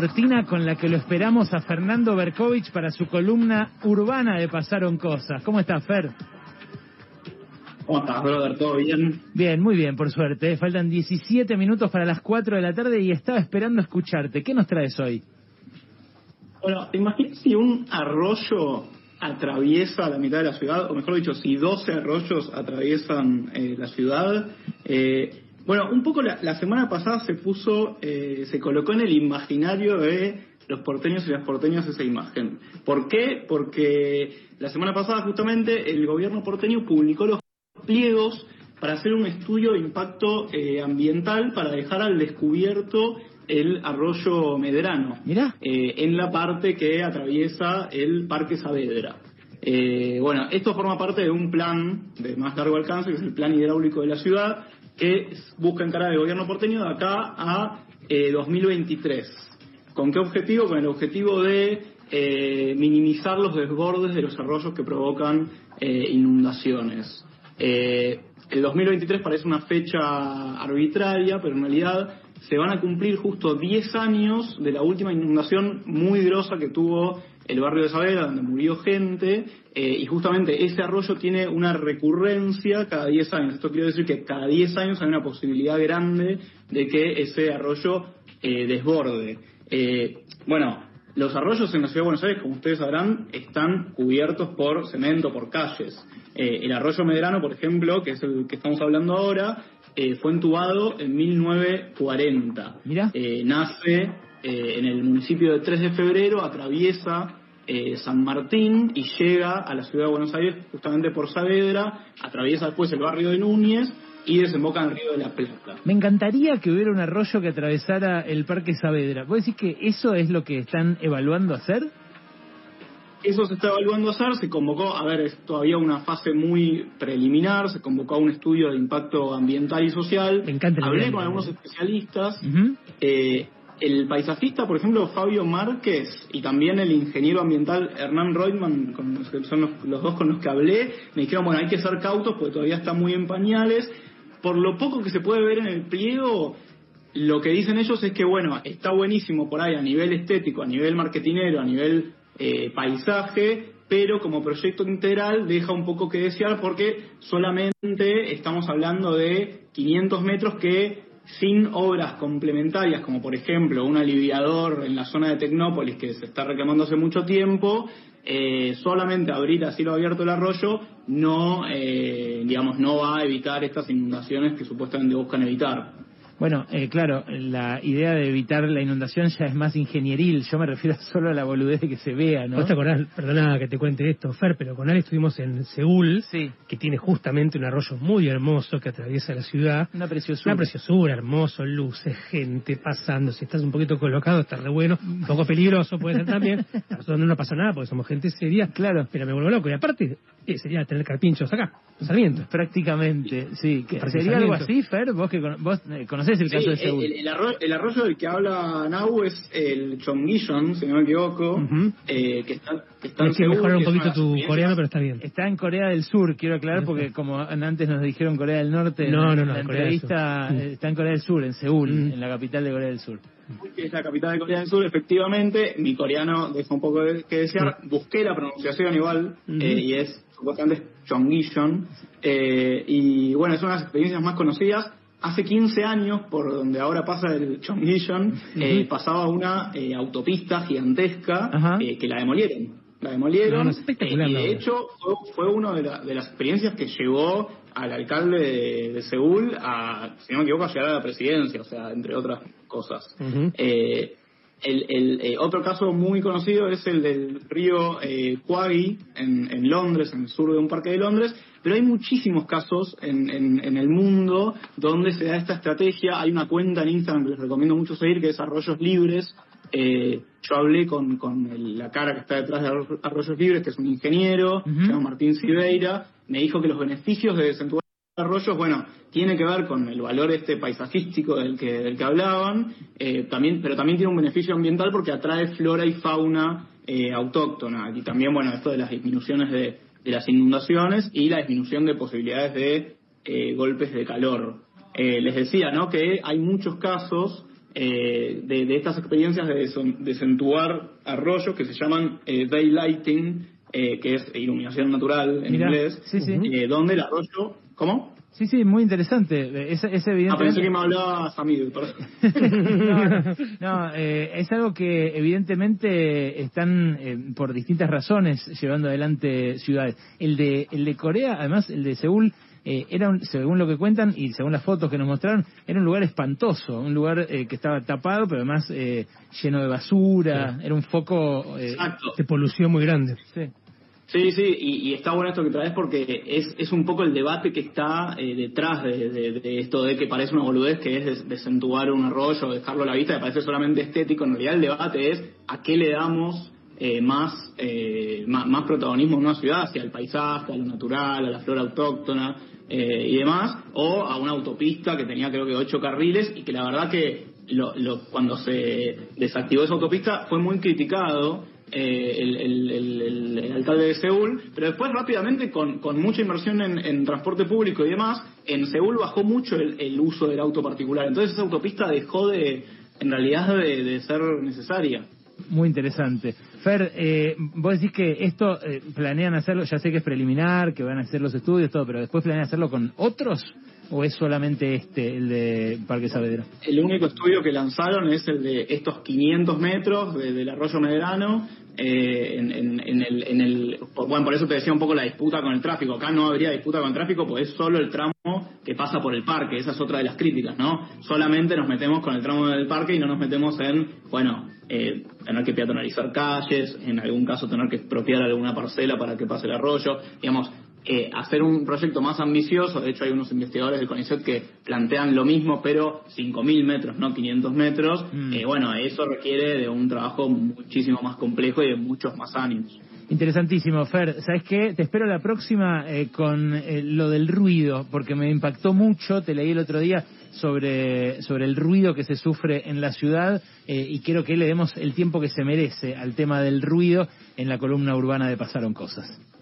cortina con la que lo esperamos a Fernando Berkovich para su columna urbana de Pasaron Cosas. ¿Cómo estás, Fer? ¿Cómo estás, brother? ¿Todo bien? Bien, muy bien, por suerte. Faltan 17 minutos para las 4 de la tarde y estaba esperando escucharte. ¿Qué nos traes hoy? Bueno, ¿te imaginas si un arroyo atraviesa la mitad de la ciudad? O mejor dicho, si 12 arroyos atraviesan eh, la ciudad. Eh, bueno, un poco la, semana pasada se puso, eh, se colocó en el imaginario de los porteños y las porteñas esa imagen. ¿Por qué? Porque la semana pasada justamente el gobierno porteño publicó los pliegos para hacer un estudio de impacto eh, ambiental para dejar al descubierto el arroyo Medrano, eh, en la parte que atraviesa el Parque Saavedra. bueno, esto forma parte de un plan de más largo alcance, que es el plan hidráulico de la ciudad, que busca encarar el gobierno porteño de acá a 2023. Eh, ¿Con qué objetivo? Con el objetivo de eh, minimizar los desbordes de los arroyos que provocan eh, inundaciones. el 2023 parece una fecha arbitraria, pero en realidad se van a cumplir justo 10 años de la última inundación muy grosa que tuvo el barrio de Saavedra, donde murió gente, eh, y justamente ese arroyo tiene una recurrencia cada 10 años. Esto quiere decir que cada 10 años hay una posibilidad grande de que ese arroyo eh, desborde. Eh, bueno, los arroyos en la ciudad de Buenos Aires, como ustedes sabrán, están cubiertos por cemento, por calles. el arroyo Medrano, por ejemplo, que es el que estamos hablando ahora, fue entubado en 1940. Mira. nace en el municipio de 3 de febrero, atraviesa eh, San Martín y llega a la ciudad de Buenos Aires justamente por Saavedra, atraviesa después el barrio de Núñez y desemboca en el río de la Plata. Me encantaría que hubiera un arroyo que atravesara el Parque Saavedra. ¿Vos decís que eso es lo que están evaluando hacer? Eso se está evaluando hacer, se convocó, a ver, es todavía una fase muy preliminar, se convocó a un estudio de impacto ambiental y social. Me encanta Hablé con algunos especialistas el paisajista, por ejemplo, Fabio Márquez, y también el ingeniero ambiental Hernán Reutemann, que son los, dos con los que hablé, me dijeron, bueno, hay que ser cautos porque todavía está muy en pañales. Por lo poco que se puede ver en el pliego, lo que dicen ellos es que, bueno, está buenísimo por ahí a nivel estético, a nivel marketinero, a nivel eh, paisaje, pero como proyecto integral deja un poco que desear porque solamente estamos hablando de 500 metros que sin obras complementarias, como por ejemplo un aliviador en la zona de Tecnópolis que se está reclamando hace mucho tiempo, eh, solamente abrir a cielo abierto el arroyo no, eh, digamos, no va a evitar estas inundaciones que supuestamente buscan evitar. Bueno, eh, claro, la idea de evitar la inundación ya es más ingenieril. Yo me refiero solo a la boludez de que se vea, ¿no? ¿Vos te acordás, perdona que te cuente esto, Fer, pero con él estuvimos en Seúl, que tiene justamente un arroyo muy hermoso que atraviesa la ciudad. Una preciosura. Una preciosura, hermoso, luces, gente pasando. Si estás un poquito colocado, está re bueno. Un poco peligroso puede ser también. A nosotros no nos pasa nada porque somos gente seria. Claro. Pero me vuelvo loco. Y aparte, eh, sería tener carpinchos acá, Sarmiento. Prácticamente, sí. ¿Sería algo así, Fer? Vos que vos eh, conocés el caso de Seúl. El, el, arroyo, del que habla Nau es el Chongillon, si no me equivoco, eh, que está, que está en Seúl. mejorar un poquito tu coreano, pero está bien. Está en Corea del Sur, quiero aclarar, porque como antes nos dijeron Corea del Norte, no, no, no, la entrevista está en Corea del Sur, en Seúl, en la capital de Corea del Sur que es la capital de Corea del Sur, efectivamente, mi coreano deja un poco de, que desear. Busqué la pronunciación igual, eh, y es supuestamente Chongishon. Eh, y bueno, es una de las experiencias más conocidas. Hace 15 años, por donde ahora pasa el Chongishon, eh, pasaba una eh, autopista gigantesca que la demolieron. La demolieron. y de hecho, fue, una de, de, las experiencias que llevó al alcalde de, Seúl a, si no me equivoco, a llegar a la presidencia, o sea, entre otras cosas. eh, el, el eh, otro caso muy conocido es el del río eh, en, en, Londres, en el sur de un parque de Londres, pero hay muchísimos casos en, en, el mundo donde se da esta estrategia. Hay una cuenta en Instagram que les recomiendo mucho seguir, que es Arroyos Libres. Eh, yo hablé con, con la cara que está detrás de Arroyos Libres, que es un ingeniero, se llama Martín Silveira, me dijo que los beneficios de desentubar arroyos, bueno, tiene que ver con el valor este paisajístico del que, del que hablaban, eh, también, pero también tiene un beneficio ambiental porque atrae flora y fauna eh, autóctona. Y también, bueno, esto de las disminuciones de, las inundaciones y la disminución de posibilidades de eh, golpes de calor. les decía, ¿no? Que hay muchos casos de, de, estas experiencias de desentubar arroyos que se llaman daylighting, que es iluminación natural en inglés, sí, sí. Donde el arroyo... ¿Cómo? Sí, sí, muy interesante. Es, es evidente. Ah, pensé que me hablaba Samir, perdón. no, eh, es algo que evidentemente están eh, por distintas razones llevando adelante ciudades. El de, el de Corea, además, el de Seúl, eh, era, un, según lo que cuentan y según las fotos que nos mostraron, era un lugar espantoso, un lugar eh, que estaba tapado, pero además eh, lleno de basura, Sí. era un foco... eh, de polución muy grande. sí. Sí, sí, y, está bueno esto que traes porque es, es un poco el debate que está eh, detrás de, de- esto de que parece una boludez, que es des- desentubar un arroyo, dejarlo a la vista, que parece solamente estético. En realidad el debate es a qué le damos eh, más, eh, más, más protagonismo en una ciudad, hacia el paisaje, a lo natural, a la flora autóctona eh, y demás, o a una autopista que tenía creo que ocho carriles y que la verdad que lo, lo- cuando se desactivó esa autopista fue muy criticado eh, el, el- el- el- alcalde de Seúl, pero después rápidamente con, con mucha inversión en, en transporte público y demás, en Seúl bajó mucho el, uso del auto particular. Entonces esa autopista dejó de, en realidad, de, de ser necesaria. Muy interesante. Fer, eh, vos decís que esto eh, planean hacerlo, ya sé que es preliminar, que van a hacer los estudios, todo, pero después planean hacerlo con otros o es solamente este, el de Parque Saavedra? El único estudio que lanzaron es el de estos 500 metros de- del arroyo Medrano. Eh, en, en- en el, en el- bueno, por eso te decía un poco la disputa con el tráfico. Acá no habría disputa con tráfico, pues es solo el tramo que pasa por el parque. Esa es otra de las críticas, ¿no? Solamente nos metemos con el tramo del parque y no nos metemos en, bueno, eh, tener que peatonalizar calles, en algún caso tener que expropiar alguna parcela para que pase el arroyo. Digamos, eh, hacer un proyecto más ambicioso. De hecho, hay unos investigadores del CONICET que plantean lo mismo, pero 5.000 metros, no 500 metros. Mm. Eh, bueno, eso requiere de un trabajo muchísimo más complejo y de muchos más años. Interesantísimo, Fer. ¿Sabes qué? Te espero la próxima eh, con eh, lo del ruido, porque me impactó mucho, te leí el otro día sobre, sobre el ruido que se sufre en la ciudad y quiero que le demos el tiempo que se merece al tema del ruido en la columna urbana de Pasaron Cosas.